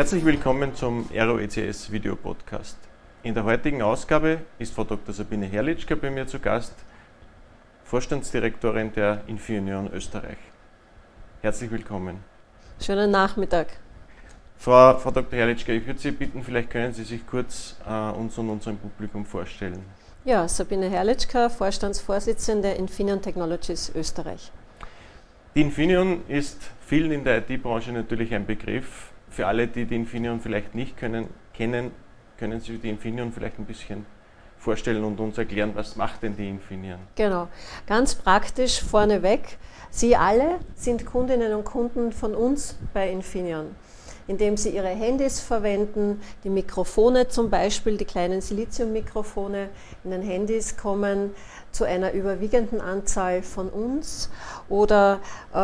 Herzlich willkommen zum Aero ECS Video Podcast. In der heutigen Ausgabe ist Frau Dr. Sabine Herrlichka bei mir zu Gast, Vorstandsdirektorin der Infineon Österreich. Herzlich willkommen. Schönen Nachmittag. Frau, Frau Dr. Herrlichka, ich würde Sie bitten, vielleicht können Sie sich kurz äh, uns und unserem Publikum vorstellen. Ja, Sabine Herrlichka, Vorstandsvorsitzende Infineon Technologies Österreich. Die Infineon ist vielen in der IT-Branche natürlich ein Begriff. Für alle, die die Infineon vielleicht nicht können, kennen, können Sie die Infineon vielleicht ein bisschen vorstellen und uns erklären, was macht denn die Infineon? Genau, ganz praktisch vorneweg. Sie alle sind Kundinnen und Kunden von uns bei Infineon indem sie ihre Handys verwenden, die Mikrofone zum Beispiel, die kleinen Siliziummikrofone in den Handys kommen zu einer überwiegenden Anzahl von uns. Oder äh,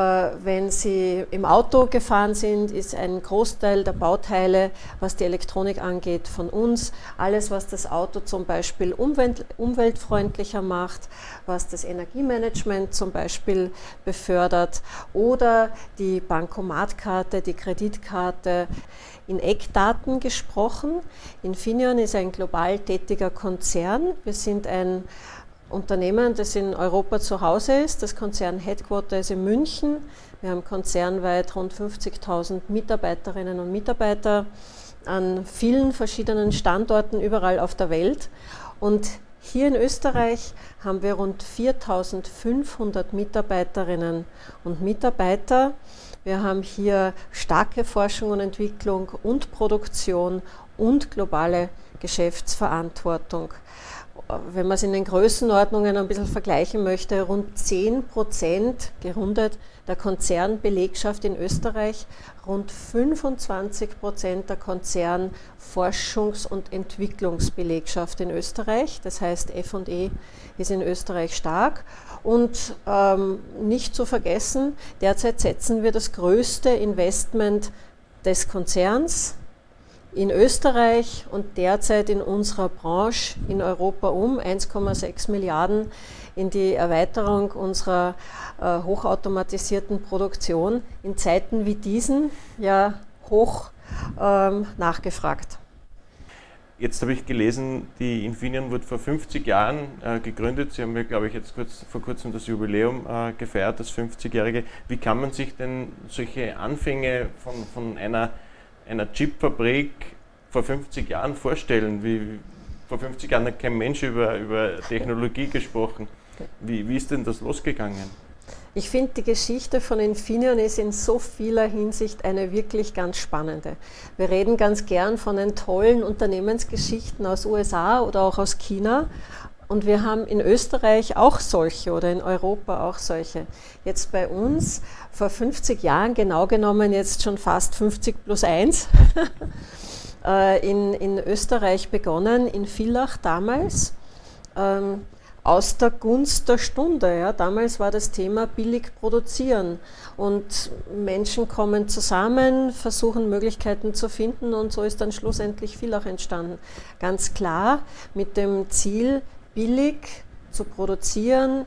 wenn Sie im Auto gefahren sind, ist ein Großteil der Bauteile, was die Elektronik angeht, von uns. Alles, was das Auto zum Beispiel umwelt, umweltfreundlicher macht, was das Energiemanagement zum Beispiel befördert oder die Bankomatkarte, die Kreditkarte, in Eckdaten gesprochen. Infineon ist ein global tätiger Konzern. Wir sind ein Unternehmen, das in Europa zu Hause ist. Das Konzern Headquarter ist in München. Wir haben konzernweit rund 50.000 Mitarbeiterinnen und Mitarbeiter an vielen verschiedenen Standorten überall auf der Welt. Und hier in Österreich haben wir rund 4.500 Mitarbeiterinnen und Mitarbeiter. Wir haben hier starke Forschung und Entwicklung und Produktion und globale Geschäftsverantwortung. Wenn man es in den Größenordnungen ein bisschen vergleichen möchte, rund 10 Prozent gerundet der Konzernbelegschaft in Österreich, rund 25 Prozent der Konzernforschungs- und Entwicklungsbelegschaft in Österreich. Das heißt, FE ist in Österreich stark. Und ähm, nicht zu vergessen, derzeit setzen wir das größte Investment des Konzerns in Österreich und derzeit in unserer Branche in Europa um, 1,6 Milliarden in die Erweiterung unserer äh, hochautomatisierten Produktion in Zeiten wie diesen ja hoch ähm, nachgefragt. Jetzt habe ich gelesen, die Infineon wurde vor 50 Jahren äh, gegründet. Sie haben ja, glaube ich, jetzt kurz, vor kurzem das Jubiläum äh, gefeiert, das 50-jährige. Wie kann man sich denn solche Anfänge von, von einer, einer Chipfabrik vor 50 Jahren vorstellen? Wie, vor 50 Jahren hat kein Mensch über, über Technologie gesprochen. Wie, wie ist denn das losgegangen? Ich finde, die Geschichte von Infineon ist in so vieler Hinsicht eine wirklich ganz spannende. Wir reden ganz gern von den tollen Unternehmensgeschichten aus USA oder auch aus China. Und wir haben in Österreich auch solche oder in Europa auch solche. Jetzt bei uns vor 50 Jahren, genau genommen jetzt schon fast 50 plus 1, äh, in, in Österreich begonnen, in Villach damals. Ähm, aus der Gunst der Stunde. Ja. Damals war das Thema billig produzieren und Menschen kommen zusammen, versuchen Möglichkeiten zu finden und so ist dann schlussendlich viel auch entstanden. Ganz klar mit dem Ziel, billig zu produzieren,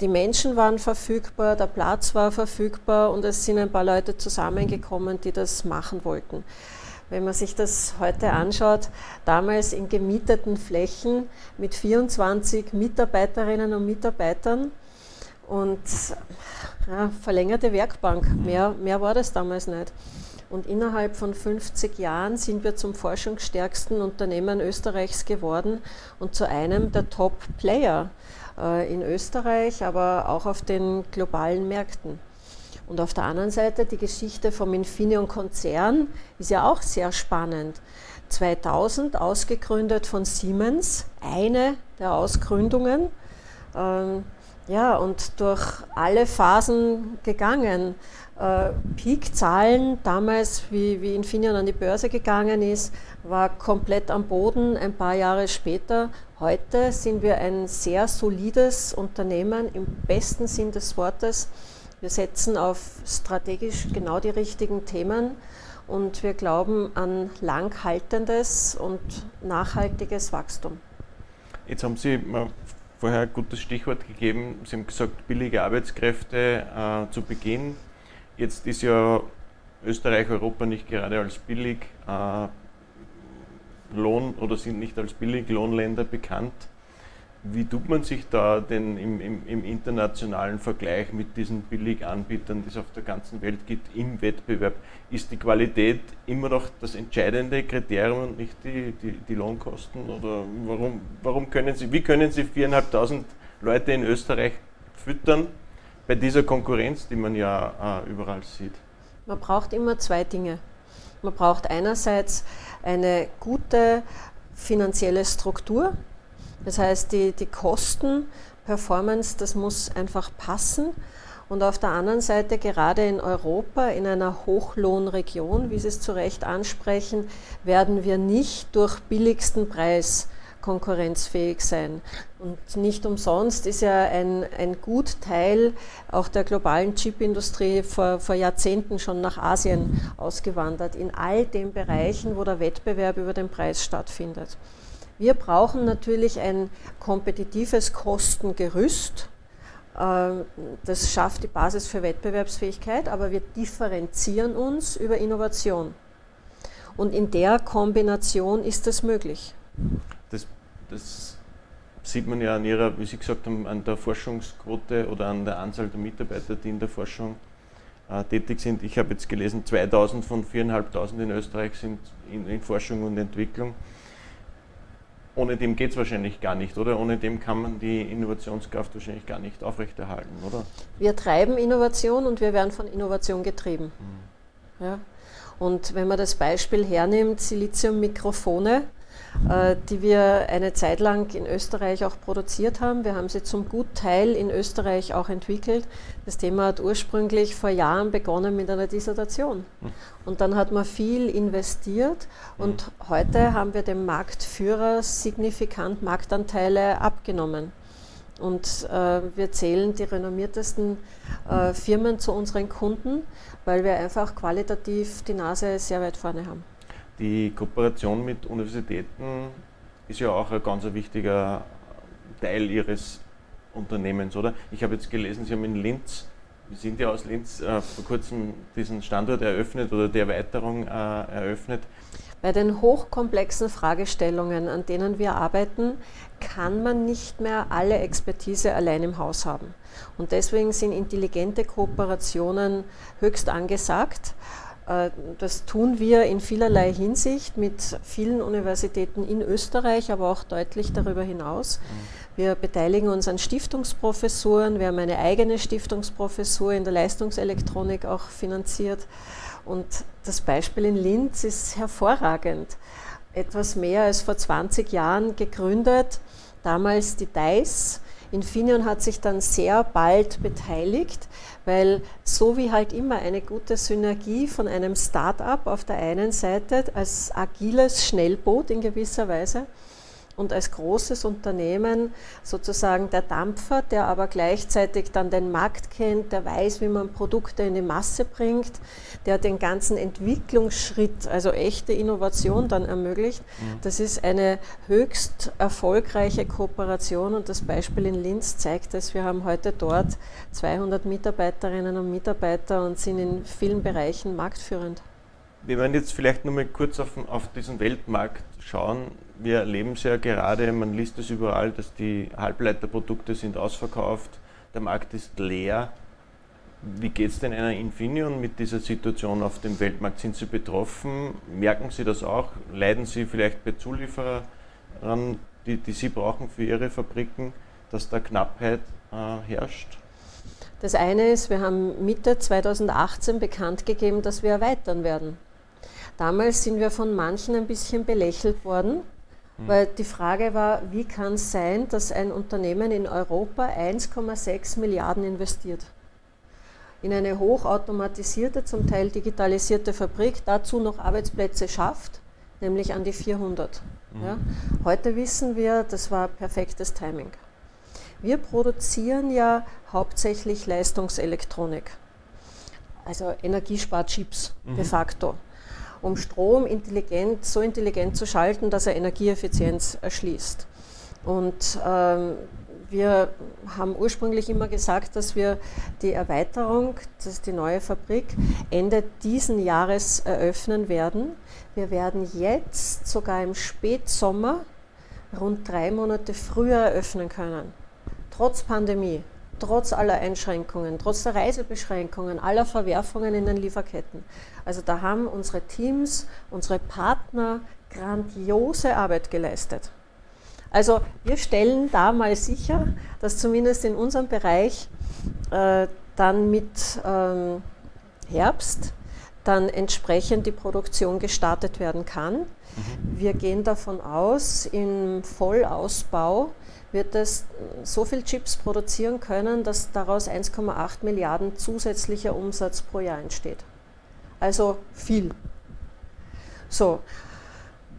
die Menschen waren verfügbar, der Platz war verfügbar und es sind ein paar Leute zusammengekommen, die das machen wollten. Wenn man sich das heute anschaut, damals in gemieteten Flächen mit 24 Mitarbeiterinnen und Mitarbeitern und ja, verlängerte Werkbank, mehr, mehr war das damals nicht. Und innerhalb von 50 Jahren sind wir zum forschungsstärksten Unternehmen Österreichs geworden und zu einem der Top-Player äh, in Österreich, aber auch auf den globalen Märkten. Und auf der anderen Seite die Geschichte vom Infineon-Konzern ist ja auch sehr spannend. 2000 ausgegründet von Siemens, eine der Ausgründungen. Ähm, ja, und durch alle Phasen gegangen. Äh, Peak-Zahlen damals, wie, wie Infineon an die Börse gegangen ist, war komplett am Boden ein paar Jahre später. Heute sind wir ein sehr solides Unternehmen im besten Sinn des Wortes wir setzen auf strategisch genau die richtigen Themen und wir glauben an langhaltendes und nachhaltiges Wachstum. Jetzt haben Sie vorher ein gutes Stichwort gegeben. Sie haben gesagt, billige Arbeitskräfte äh, zu Beginn. Jetzt ist ja Österreich, Europa nicht gerade als billig äh, Lohn oder sind nicht als Billiglohnländer bekannt. Wie tut man sich da denn im, im, im, internationalen Vergleich mit diesen Billiganbietern, die es auf der ganzen Welt gibt, im Wettbewerb? Ist die Qualität immer noch das entscheidende Kriterium und nicht die, die, die Lohnkosten? Oder warum, warum können Sie, wie können Sie viereinhalbtausend Leute in Österreich füttern bei dieser Konkurrenz, die man ja äh, überall sieht? Man braucht immer zwei Dinge. Man braucht einerseits eine gute finanzielle Struktur, das heißt, die, die Kosten, Performance, das muss einfach passen. Und auf der anderen Seite, gerade in Europa, in einer Hochlohnregion, wie Sie es zu Recht ansprechen, werden wir nicht durch billigsten Preis konkurrenzfähig sein. Und nicht umsonst ist ja ein, ein Gutteil auch der globalen Chipindustrie vor, vor Jahrzehnten schon nach Asien ausgewandert, in all den Bereichen, wo der Wettbewerb über den Preis stattfindet. Wir brauchen natürlich ein kompetitives Kostengerüst. Ähm, das schafft die Basis für Wettbewerbsfähigkeit, aber wir differenzieren uns über Innovation. Und in der Kombination ist das möglich. Das, sieht man ja an Ihrer, wie Sie gesagt haben, an der Forschungsquote oder an der Anzahl der Mitarbeiter, die in der Forschung äh, tätig sind. Ich habe jetzt gelesen, 2000 von 4.500 in Österreich sind in, in Forschung und Entwicklung ohne dem geht es wahrscheinlich gar nicht, oder? Ohne dem kann man die Innovationskraft wahrscheinlich gar nicht aufrechterhalten, oder? Wir treiben Innovation und wir werden von Innovation getrieben. Mhm. Ja? Und wenn man das Beispiel hernimmt, Siliziummikrofone, die wir eine Zeit lang in Österreich auch produziert haben. Wir haben sie zum Gutteil in Österreich auch entwickelt. Das Thema hat ursprünglich vor Jahren begonnen mit einer Dissertation. Hm. Und dann hat man viel investiert und hm. heute haben wir dem Marktführer signifikant Marktanteile abgenommen. Und äh, wir zählen die renommiertesten äh, Firmen zu unseren Kunden, weil wir einfach qualitativ die Nase sehr weit vorne haben. Die Kooperation mit Universitäten ist ja auch ein ganz wichtiger Teil Ihres Unternehmens, oder? Ich habe jetzt gelesen, Sie haben in Linz, wir sind ja aus Linz, äh, vor kurzem diesen Standort eröffnet oder die Erweiterung äh, eröffnet. Bei den hochkomplexen Fragestellungen, an denen wir arbeiten, kann man nicht mehr alle Expertise allein im Haus haben. Und deswegen sind intelligente Kooperationen höchst angesagt. Äh, das tun wir in vielerlei Hinsicht mit vielen Universitäten in Österreich, aber auch deutlich darüber hinaus. Mhm. Wir beteiligen uns an Stiftungsprofessuren. Wir haben eine eigene Stiftungsprofessur in der Leistungselektronik auch finanziert. Und das Beispiel in Linz ist hervorragend. Etwas mehr als vor 20 Jahren gegründet, damals die DICE Infineon hat sich dann sehr bald beteiligt, weil so wie halt immer eine gute Synergie von einem Start-up auf der einen Seite als agiles Schnellboot in gewisser Weise und als großes Unternehmen sozusagen der Dampfer, der aber gleichzeitig dann den Markt kennt, der weiß, wie man Produkte in die Masse bringt, der den ganzen Entwicklungsschritt, also echte Innovation dann ermöglicht. Mhm. Das ist eine höchst erfolgreiche Kooperation und das Beispiel in Linz zeigt es. Wir haben heute dort 200 Mitarbeiterinnen und Mitarbeiter und sind in vielen Bereichen marktführend. Wir werden jetzt vielleicht nur mal kurz auf, auf diesen Weltmarkt schauen wir erleben es ja gerade, man liest es überall, dass die Halbleiterprodukte sind ausverkauft, der Markt ist leer. Wie geht es denn einer Infineon mit dieser Situation auf dem Weltmarkt? Sind Sie betroffen? Merken Sie das auch? Leiden Sie vielleicht bei Zulieferern, die, die Sie brauchen für Ihre Fabriken, dass da Knappheit äh, herrscht? Das eine ist, wir haben Mitte 2018 bekannt gegeben, dass wir erweitern werden. Damals sind wir von manchen ein bisschen belächelt worden. Weil die Frage war, wie kann es sein, dass ein Unternehmen in Europa 1,6 Milliarden investiert? In eine hochautomatisierte, zum Teil digitalisierte Fabrik, dazu noch Arbeitsplätze schafft, nämlich an die 400. Mhm. Ja? Heute wissen wir, das war perfektes Timing. Wir produzieren ja hauptsächlich Leistungselektronik, also Energiesparchips mhm. de facto um Strom intelligent, so intelligent zu schalten, dass er Energieeffizienz erschließt. Und ähm, wir haben ursprünglich immer gesagt, dass wir die Erweiterung, das ist die neue Fabrik, Ende diesen Jahres eröffnen werden. Wir werden jetzt sogar im Spätsommer rund drei Monate früher eröffnen können, trotz Pandemie trotz aller Einschränkungen, trotz der Reisebeschränkungen, aller Verwerfungen in den Lieferketten. Also da haben unsere Teams, unsere Partner grandiose Arbeit geleistet. Also wir stellen da mal sicher, dass zumindest in unserem Bereich äh, dann mit ähm, Herbst dann entsprechend die Produktion gestartet werden kann. Mhm. Wir gehen davon aus, im Vollausbau wird es so viel Chips produzieren können, dass daraus 1,8 Milliarden zusätzlicher Umsatz pro Jahr entsteht. Also viel. So,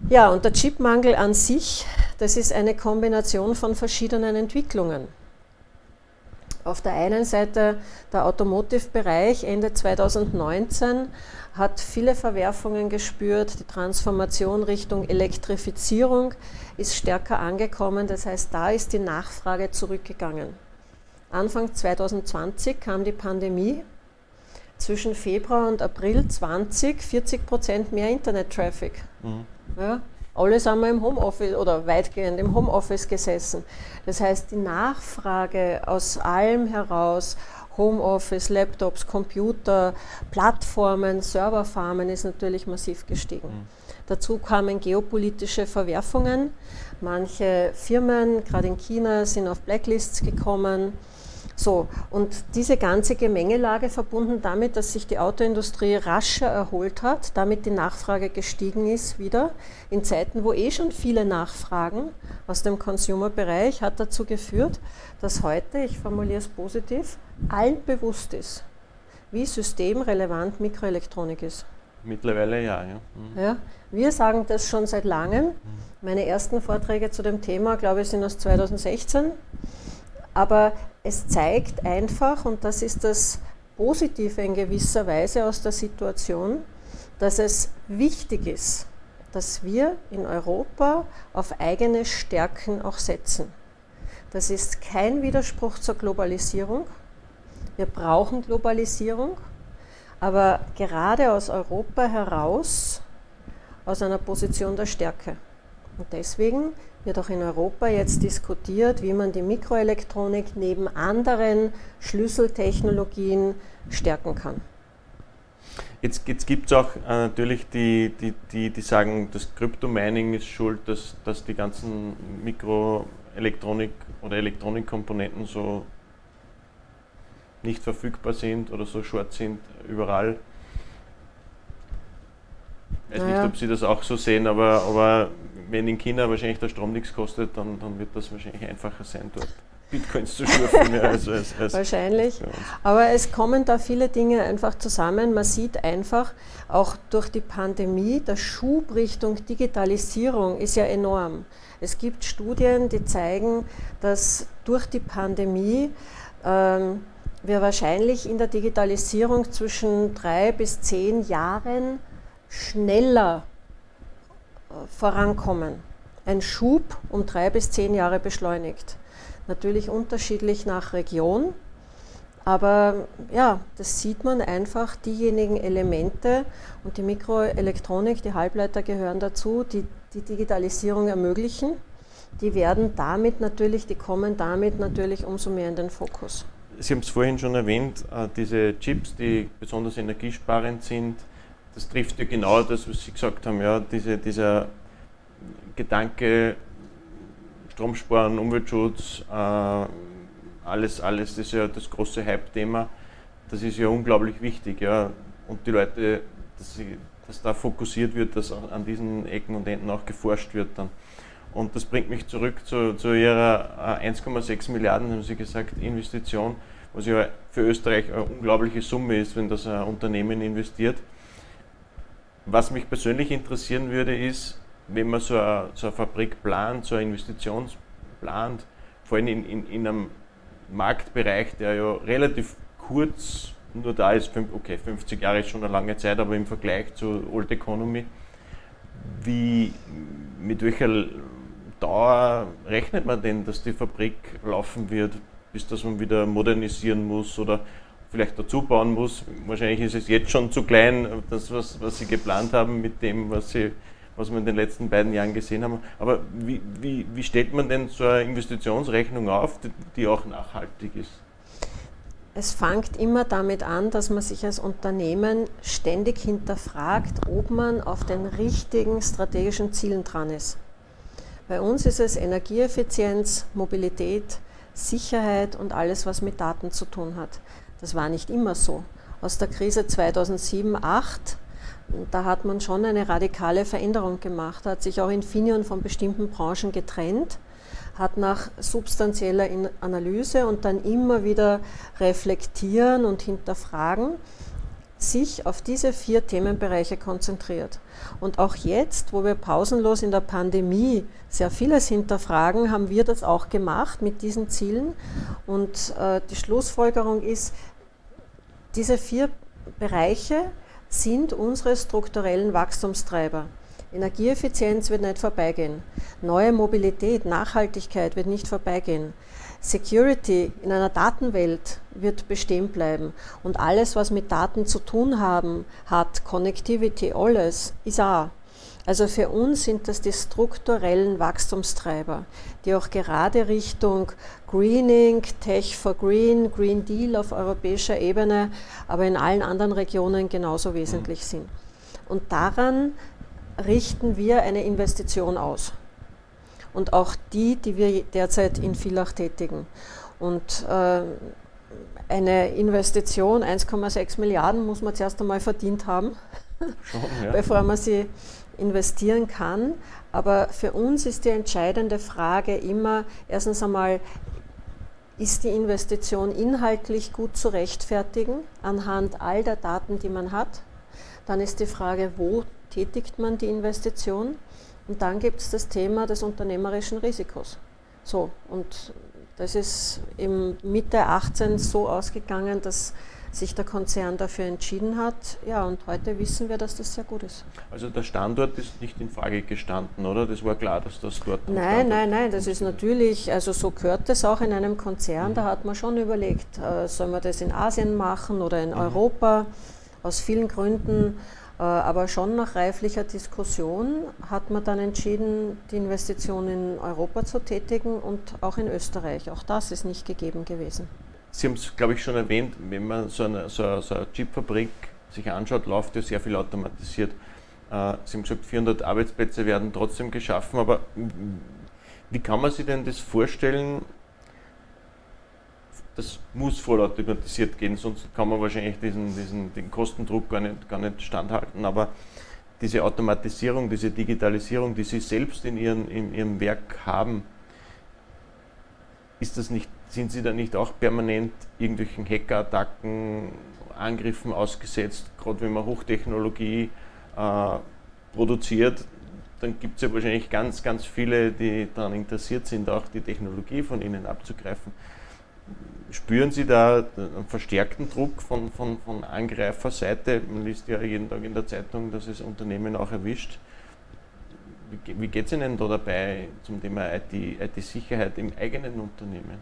ja, und der Chipmangel an sich, das ist eine Kombination von verschiedenen Entwicklungen. Auf der einen Seite der Automotive-Bereich Ende 2019 hat viele Verwerfungen gespürt. Die Transformation Richtung Elektrifizierung ist stärker angekommen. Das heißt, da ist die Nachfrage zurückgegangen. Anfang 2020 kam die Pandemie. Zwischen Februar und April 20 40 Prozent mehr Internet-Traffic. Mhm. Ja, alle sind wir im Homeoffice oder weitgehend im Homeoffice gesessen. Das heißt, die Nachfrage aus allem heraus, Homeoffice, Laptops, Computer, Plattformen, Serverfarmen ist natürlich massiv gestiegen. Mhm. Dazu kamen geopolitische Verwerfungen. Manche Firmen, gerade in China, sind auf Blacklists gekommen. So, und diese ganze Gemengelage verbunden damit, dass sich die Autoindustrie rascher erholt hat, damit die Nachfrage gestiegen ist wieder, in Zeiten, wo eh schon viele nachfragen aus dem Consumer-Bereich, hat dazu geführt, dass heute, ich formuliere es positiv, allen bewusst ist, wie systemrelevant Mikroelektronik ist. Mittlerweile ja, ja. Mhm. ja. Wir sagen das schon seit langem. Mhm. Meine ersten Vorträge zu dem Thema, glaube ich, sind aus 2016. Aber es zeigt einfach, und das ist das Positive in gewisser Weise aus der Situation, dass es wichtig ist, dass wir in Europa auf eigene Stärken auch setzen. Das ist kein Widerspruch zur Globalisierung. Wir brauchen Globalisierung, aber gerade aus Europa heraus aus einer Position der Stärke. Und deswegen wird auch in Europa jetzt diskutiert, wie man die Mikroelektronik neben anderen Schlüsseltechnologien stärken kann. Jetzt, jetzt gibt es auch äh, natürlich die, die, die, die sagen, das Kryptomining ist schuld, dass, dass die ganzen Mikroelektronik oder Elektronikkomponenten so nicht verfügbar sind oder so short sind überall. Ich weiß naja. nicht, ob Sie das auch so sehen, aber, aber wenn in China wahrscheinlich der Strom nichts kostet, dann, dann wird das wahrscheinlich einfacher sein, dort Bitcoins zu schürfen. als, als, als Wahrscheinlich. Aber es kommen da viele Dinge einfach zusammen. Man sieht einfach, auch durch die Pandemie, der Schub Richtung Digitalisierung ist ja enorm. Es gibt Studien, die zeigen, dass durch die Pandemie ähm, wir wahrscheinlich in der Digitalisierung zwischen drei bis zehn Jahren schneller vorankommen. Ein Schub um drei bis zehn Jahre beschleunigt. Natürlich unterschiedlich nach Region, aber ja, das sieht man einfach, diejenigen Elemente und die Mikroelektronik, die Halbleiter gehören dazu, die die Digitalisierung ermöglichen. Die werden damit natürlich, die kommen damit natürlich umso mehr in den Fokus. Sie haben es vorhin schon erwähnt, äh, diese Chips, die besonders energiesparend sind, das trifft ja genau das, was Sie gesagt haben, ja, diese, dieser Gedanke, Stromsparen, Umweltschutz, äh, alles, alles, das ist ja das große Hype-Thema, das ist ja unglaublich wichtig, ja, und die Leute, dass, sie, dass da fokussiert wird, dass an diesen Ecken und Enden auch geforscht wird dann. Und das bringt mich zurück zu, zu Ihrer 1,6 äh, Milliarden, haben Sie gesagt, Investition, was ja für Österreich eine unglaubliche Summe ist, wenn das ein Unternehmen investiert. Was mich persönlich interessieren würde, ist, wenn man so eine, so eine Fabrik plant, so eine Investition plant, vor allem in, in, in einem Marktbereich, der ja relativ kurz nur da ist, okay, 50 Jahre ist schon eine lange Zeit, aber im Vergleich zur Old Economy, wie, mit welcher Dauer rechnet man denn, dass die Fabrik laufen wird, bis dass man wieder modernisieren muss oder vielleicht dazu bauen muss? Wahrscheinlich ist es jetzt schon zu klein, das, was, was Sie geplant haben mit dem, was, Sie, was wir in den letzten beiden Jahren gesehen haben. Aber wie, wie, wie stellt man denn so eine Investitionsrechnung auf, die, die auch nachhaltig ist? Es fängt immer damit an, dass man sich als Unternehmen ständig hinterfragt, ob man auf den richtigen strategischen Zielen dran ist. Bei uns ist es Energieeffizienz, Mobilität, Sicherheit und alles, was mit Daten zu tun hat. Das war nicht immer so. Aus der Krise 2007, 2008, da hat man schon eine radikale Veränderung gemacht, hat sich auch Infineon von bestimmten Branchen getrennt hat nach substanzieller Analyse und dann immer wieder reflektieren und hinterfragen, sich auf diese vier Themenbereiche konzentriert. Und auch jetzt, wo wir pausenlos in der Pandemie sehr vieles hinterfragen, haben wir das auch gemacht mit diesen Zielen. Und äh, die Schlussfolgerung ist, diese vier Bereiche sind unsere strukturellen Wachstumstreiber. Energieeffizienz wird nicht vorbeigehen. Neue Mobilität, Nachhaltigkeit wird nicht vorbeigehen. Security in einer Datenwelt wird bestehen bleiben. Und alles, was mit Daten zu tun haben, hat, Connectivity, alles, ist auch. Also für uns sind das die strukturellen Wachstumstreiber, die auch gerade Richtung Greening, Tech for Green, Green Deal auf europäischer Ebene, aber in allen anderen Regionen genauso wesentlich sind. Und daran richten wir eine Investition aus. Und auch die, die wir derzeit in Villach tätigen. Und äh, eine Investition, 1,6 Milliarden, muss man zuerst einmal verdient haben, Schon, ja. bevor man sie investieren kann. Aber für uns ist die entscheidende Frage immer, erstens einmal, ist die Investition inhaltlich gut zu rechtfertigen anhand all der Daten, die man hat? Dann ist die Frage, wo tätigt man die Investition. Und dann gibt es das Thema des unternehmerischen Risikos. So, und das ist im Mitte 18 so ausgegangen, dass sich der Konzern dafür entschieden hat. Ja, und heute wissen wir, dass das sehr gut ist. Also der Standort ist nicht in Frage gestanden, oder? Das war klar, dass das dort. Nein, nein, nein, das ist natürlich, also so gehört es auch in einem Konzern. Mhm. Da hat man schon überlegt, äh, soll man das in Asien machen oder in mhm. Europa? Aus vielen Gründen. Äh, aber schon nach reiflicher Diskussion hat man dann entschieden, die Investition in Europa zu tätigen und auch in Österreich. Auch das ist nicht gegeben gewesen. Sie haben es, glaube ich, schon erwähnt, wenn man so eine, so so eine Chipfabrik sich anschaut, läuft ja sehr viel automatisiert. Äh, Sie haben gesagt, 400 Arbeitsplätze werden trotzdem geschaffen, aber wie kann man sich denn das vorstellen, das muss vollautomatisiert gehen, sonst kann man wahrscheinlich diesen, diesen, den Kostendruck gar nicht, gar nicht standhalten. Aber diese Automatisierung, diese Digitalisierung, die Sie selbst in, ihren, in Ihrem Werk haben, ist das nicht, sind Sie da nicht auch permanent irgendwelchen Hackerattacken, Angriffen ausgesetzt, gerade wenn man Hochtechnologie äh, produziert, dann gibt es ja wahrscheinlich ganz, ganz viele, die daran interessiert sind, auch die Technologie von Ihnen abzugreifen. Spüren Sie da einen verstärkten Druck von, von, von Angreiferseite? Man liest ja jeden Tag in der Zeitung, dass es Unternehmen auch erwischt. Wie, wie geht es Ihnen da dabei zum Thema IT-Sicherheit IT im eigenen Unternehmen?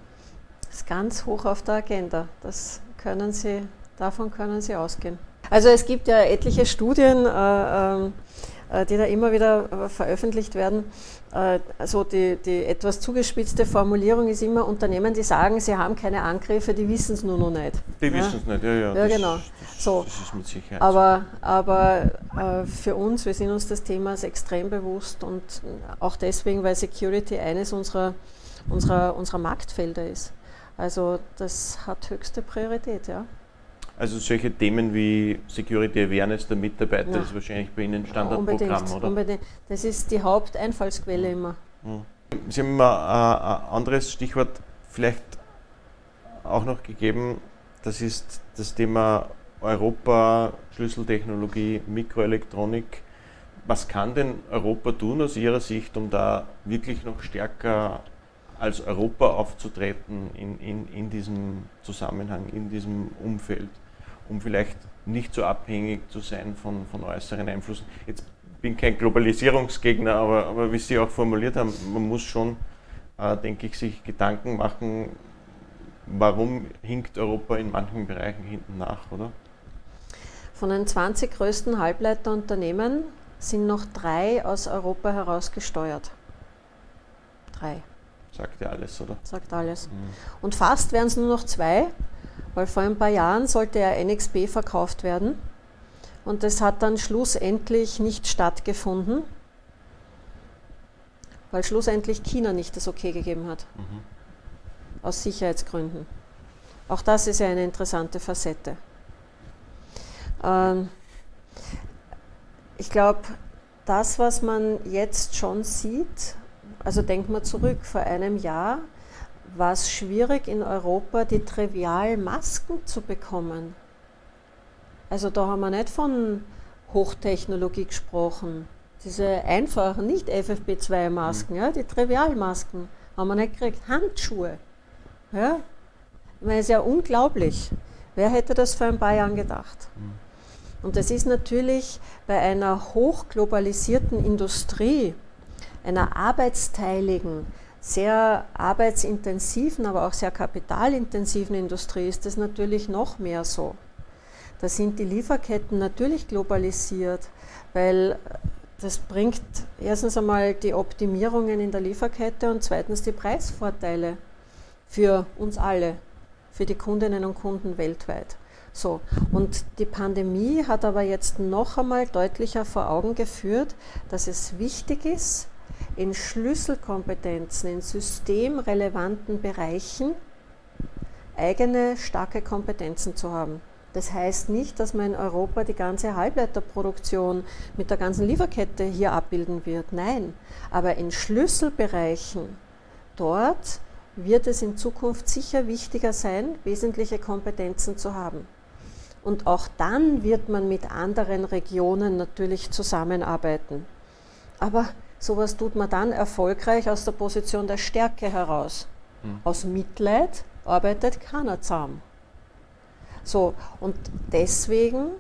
Das ist ganz hoch auf der Agenda. Das können Sie, davon können Sie ausgehen. Also es gibt ja etliche Studien, äh, äh, äh, die da immer wieder äh, veröffentlicht werden. Also die, die etwas zugespitzte Formulierung ist immer Unternehmen, die sagen, sie haben keine Angriffe, die wissen es nur noch nicht. Die ja? wissen es nicht, ja, ja. Ja, das, genau. So. Das ist mit Sicherheit. Aber, aber äh, für uns, wir sind uns des Themas extrem bewusst und auch deswegen, weil Security eines unserer, unserer, unserer Marktfelder ist. Also das hat höchste Priorität, ja. Also solche Themen wie Security Awareness der Mitarbeiter ja. ist wahrscheinlich bei Ihnen Standardprogramm, unbedingt, oder? Unbedingt. Das ist die Haupteinfallsquelle immer. Sie haben mal ein anderes Stichwort vielleicht auch noch gegeben. Das ist das Thema Europa, Schlüsseltechnologie, Mikroelektronik. Was kann denn Europa tun aus Ihrer Sicht, um da wirklich noch stärker als Europa aufzutreten in, in, in diesem Zusammenhang, in diesem Umfeld? Um vielleicht nicht so abhängig zu sein von, von äußeren Einflüssen. Jetzt bin kein Globalisierungsgegner, aber, aber wie Sie auch formuliert haben, man muss schon, äh, denke ich, sich Gedanken machen, warum hinkt Europa in manchen Bereichen hinten nach, oder? Von den 20 größten Halbleiterunternehmen sind noch drei aus Europa heraus gesteuert. Drei. Sagt ja alles, oder? Sagt alles. Mhm. Und fast wären es nur noch zwei, weil vor ein paar Jahren sollte ja NXP verkauft werden. Und das hat dann schlussendlich nicht stattgefunden, weil schlussendlich China nicht das Okay gegeben hat. Mhm. Aus Sicherheitsgründen. Auch das ist ja eine interessante Facette. Ähm, ich glaube, das, was man jetzt schon sieht, also denkt mal zurück, vor einem Jahr war es schwierig in Europa, die Trivialmasken zu bekommen. Also da haben wir nicht von Hochtechnologie gesprochen. Diese einfachen, nicht FFP2-Masken, ja, die Trivialmasken haben wir nicht gekriegt. Handschuhe. Ja. Es ist ja unglaublich. Wer hätte das vor ein paar Jahren gedacht? Und das ist natürlich bei einer hochglobalisierten Industrie, einer arbeitsteiligen, sehr arbeitsintensiven, aber auch sehr kapitalintensiven Industrie ist das natürlich noch mehr so. Da sind die Lieferketten natürlich globalisiert, weil das bringt erstens einmal die Optimierungen in der Lieferkette und zweitens die Preisvorteile für uns alle, für die Kundinnen und Kunden weltweit. So, und die Pandemie hat aber jetzt noch einmal deutlicher vor Augen geführt, dass es wichtig ist, in Schlüsselkompetenzen, in systemrelevanten Bereichen eigene starke Kompetenzen zu haben. Das heißt nicht, dass man in Europa die ganze Halbleiterproduktion mit der ganzen Lieferkette hier abbilden wird. Nein, aber in Schlüsselbereichen, dort wird es in Zukunft sicher wichtiger sein, wesentliche Kompetenzen zu haben. Und auch dann wird man mit anderen Regionen natürlich zusammenarbeiten. Aber sowas tut man dann erfolgreich aus der Position der Stärke heraus. Mhm. Aus Mitleid arbeitet keiner zusammen. So, und deswegen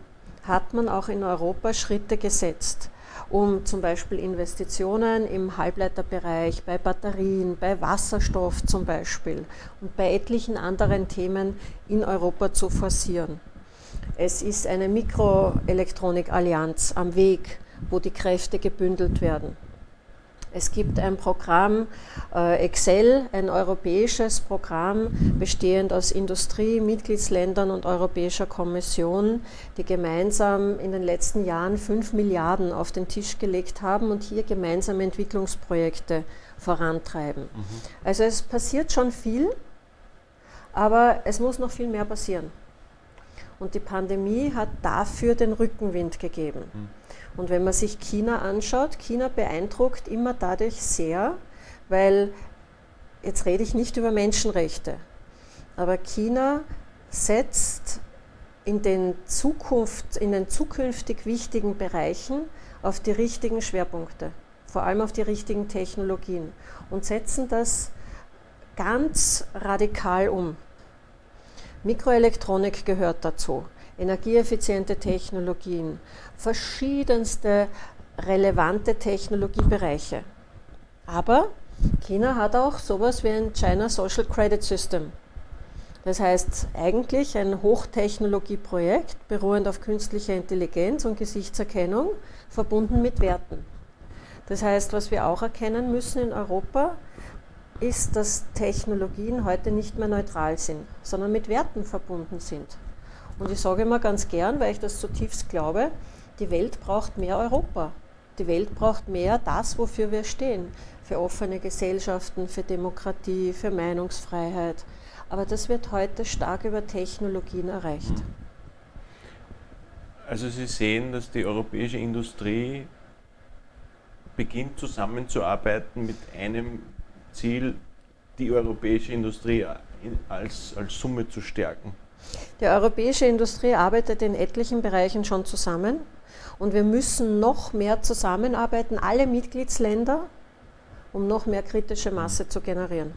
hat man auch in Europa Schritte gesetzt, um zum Beispiel Investitionen im Halbleiterbereich, bei Batterien, bei Wasserstoff zum Beispiel und bei etlichen anderen Themen in Europa zu forcieren. Es ist eine Mikroelektronik-Allianz am Weg, wo die Kräfte gebündelt werden. Es gibt ein Programm äh, Excel, ein europäisches Programm bestehend aus Industrie, Mitgliedsländern und Europäischer Kommission, die gemeinsam in den letzten Jahren 5 Milliarden auf den Tisch gelegt haben und hier gemeinsame Entwicklungsprojekte vorantreiben. Mhm. Also es passiert schon viel, aber es muss noch viel mehr passieren. Und die Pandemie hat dafür den Rückenwind gegeben. Mhm. Und wenn man sich China anschaut, China beeindruckt immer dadurch sehr, weil, jetzt rede ich nicht über Menschenrechte, aber China setzt in den, Zukunft, in den zukünftig wichtigen Bereichen auf die richtigen Schwerpunkte, vor allem auf die richtigen Technologien und setzen das ganz radikal um. Mikroelektronik gehört dazu, energieeffiziente Technologien, verschiedenste relevante Technologiebereiche. Aber China hat auch sowas wie ein China Social Credit System. Das heißt eigentlich ein Hochtechnologieprojekt beruhend auf künstlicher Intelligenz und Gesichtserkennung, verbunden mit Werten. Das heißt, was wir auch erkennen müssen in Europa, ist, dass Technologien heute nicht mehr neutral sind, sondern mit Werten verbunden sind. Und ich sage immer ganz gern, weil ich das zutiefst glaube, die Welt braucht mehr Europa. Die Welt braucht mehr das, wofür wir stehen. Für offene Gesellschaften, für Demokratie, für Meinungsfreiheit. Aber das wird heute stark über Technologien erreicht. Also Sie sehen, dass die europäische Industrie beginnt zusammenzuarbeiten mit einem Ziel, die europäische Industrie als, als Summe zu stärken? Die europäische Industrie arbeitet in etlichen Bereichen schon zusammen und wir müssen noch mehr zusammenarbeiten, alle Mitgliedsländer, um noch mehr kritische Masse zu generieren.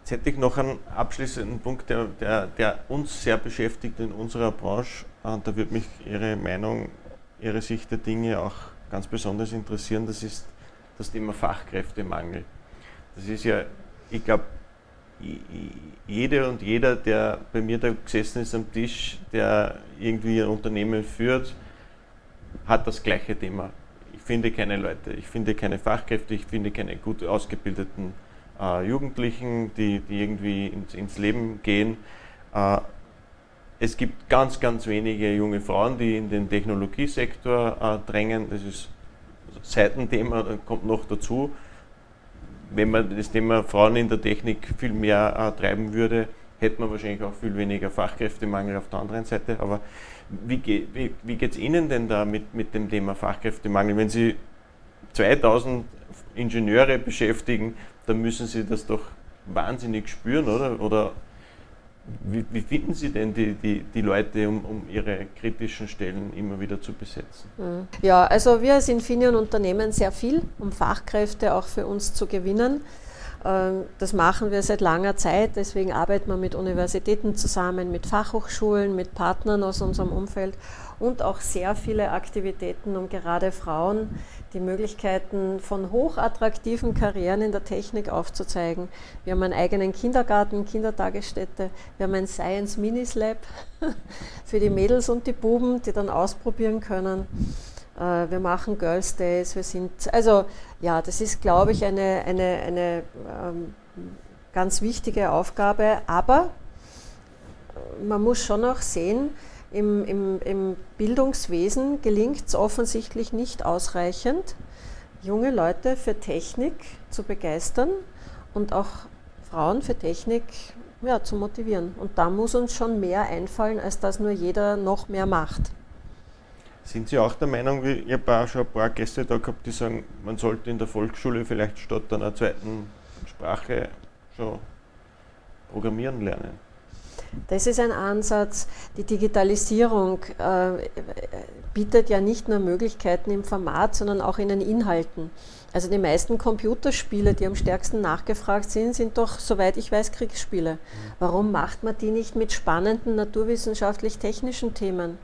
Jetzt hätte ich noch einen abschließenden Punkt, der, der, der uns sehr beschäftigt in unserer Branche. Und da würde mich Ihre Meinung Ihre Sicht der Dinge auch ganz besonders interessieren. Das ist das Thema Fachkräftemangel. Das ist ja, ich glaube, jede und jeder, der bei mir da gesessen ist am Tisch, der irgendwie ein Unternehmen führt, hat das gleiche Thema. Ich finde keine Leute, ich finde keine Fachkräfte, ich finde keine gut ausgebildeten äh, Jugendlichen, die, die irgendwie ins, ins Leben gehen. Äh, es gibt ganz, ganz wenige junge Frauen, die in den Technologiesektor äh, drängen. Das ist Seitenthema, kommt noch dazu. Wenn man das Thema Frauen in der Technik viel mehr äh, treiben würde, hätte man wahrscheinlich auch viel weniger Fachkräftemangel auf der anderen Seite. Aber wie, geht wie, wie es Ihnen denn da mit, mit dem Thema Fachkräftemangel? Wenn Sie 2000 Ingenieure beschäftigen, dann müssen Sie das doch wahnsinnig spüren, oder? Oder wie, wie, finden Sie denn die, die, die Leute, um, um, Ihre kritischen Stellen immer wieder zu besetzen? Hm. Ja, also wir als Infineon unternehmen sehr viel, um Fachkräfte auch für uns zu gewinnen. Ähm, das machen wir seit langer Zeit, deswegen arbeiten wir mit Universitäten zusammen, mit Fachhochschulen, mit Partnern aus unserem Umfeld und auch sehr viele Aktivitäten, um gerade Frauen die Möglichkeiten von hochattraktiven Karrieren in der Technik aufzuzeigen. Wir haben einen eigenen Kindergarten, Kindertagesstätte, wir haben ein Science Minis Lab für die Mädels und die Buben, die dann ausprobieren können. Äh, wir machen Girls Days, wir sind, also ja, das ist, glaube ich, eine, eine, eine ähm, ganz wichtige Aufgabe, aber man muss schon auch sehen, im, im, im Bildungswesen gelingt es offensichtlich nicht ausreichend, junge Leute für Technik zu begeistern und auch Frauen für Technik ja, zu motivieren. Und da muss uns schon mehr einfallen, als dass nur jeder noch mehr macht. Sind Sie auch der Meinung, wie ich habe auch schon ein paar Gäste da gehabt, die sagen, man sollte in der Volksschule vielleicht statt einer zweiten Sprache schon programmieren lernen? Das ist ein Ansatz. Die Digitalisierung äh, bietet ja nicht nur Möglichkeiten im Format, sondern auch in den Inhalten. Also die meisten Computerspiele, die am stärksten nachgefragt sind, sind doch, soweit ich weiß, Kriegsspiele. Warum macht man die nicht mit spannenden naturwissenschaftlich-technischen Themen?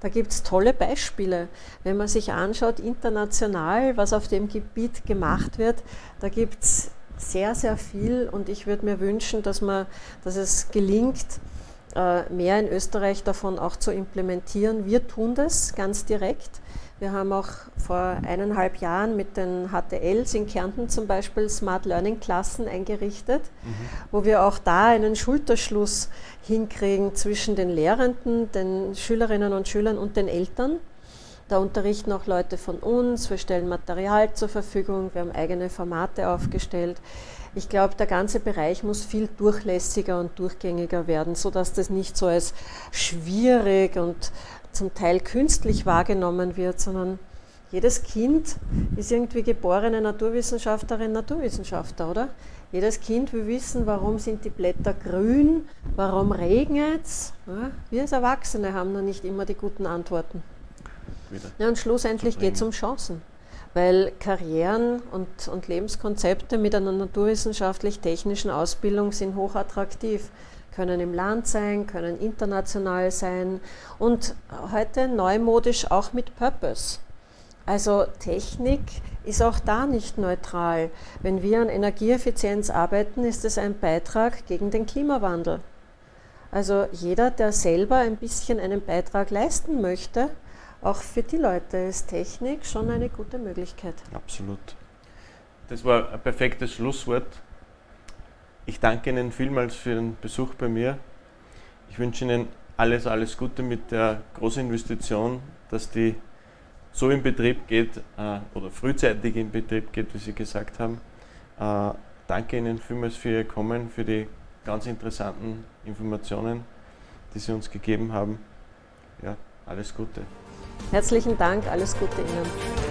Da gibt es tolle Beispiele. Wenn man sich anschaut, international, was auf dem Gebiet gemacht wird, da gibt es sehr, sehr viel und ich würde mir wünschen, dass, man, dass es gelingt, äh, mehr in Österreich davon auch zu implementieren. Wir tun das ganz direkt. Wir haben auch vor eineinhalb Jahren mit den HTLs in Kärnten zum Beispiel Smart Learning Klassen eingerichtet, mhm. wo wir auch da einen Schulterschluss hinkriegen zwischen den Lehrenden, den Schülerinnen und Schülern und den Eltern. Da unterrichten auch Leute von uns, wir stellen Material zur Verfügung, wir haben eigene Formate aufgestellt. Ich glaube, der ganze Bereich muss viel durchlässiger und durchgängiger werden, sodass das nicht so als schwierig und zum Teil künstlich wahrgenommen wird, sondern jedes Kind ist irgendwie geborene Naturwissenschaftlerin, Naturwissenschaftler, oder? Jedes Kind will wissen, warum sind die Blätter grün, warum regnet es. wir als Erwachsene haben noch nicht immer die guten Antworten. Ja, und schlussendlich geht es um Chancen weil Karrieren und, und Lebenskonzepte mit einer naturwissenschaftlich-technischen Ausbildung sind hochattraktiv, können im Land sein, können international sein und heute neumodisch auch mit Purpose. Also Technik ist auch da nicht neutral. Wenn wir an Energieeffizienz arbeiten, ist es ein Beitrag gegen den Klimawandel. Also jeder, der selber ein bisschen einen Beitrag leisten möchte, auch für die Leute ist Technik schon eine gute Möglichkeit. Absolut. Das war ein perfektes Schlusswort. Ich danke Ihnen vielmals für den Besuch bei mir. Ich wünsche Ihnen alles, alles Gute mit der Großinvestition, dass die so in Betrieb geht äh, oder frühzeitig in Betrieb geht, wie Sie gesagt haben. Äh, danke Ihnen vielmals für Ihr Kommen, für die ganz interessanten Informationen, die Sie uns gegeben haben. Ja, alles Gute. Herzlichen Dank, alles Gute Ihnen.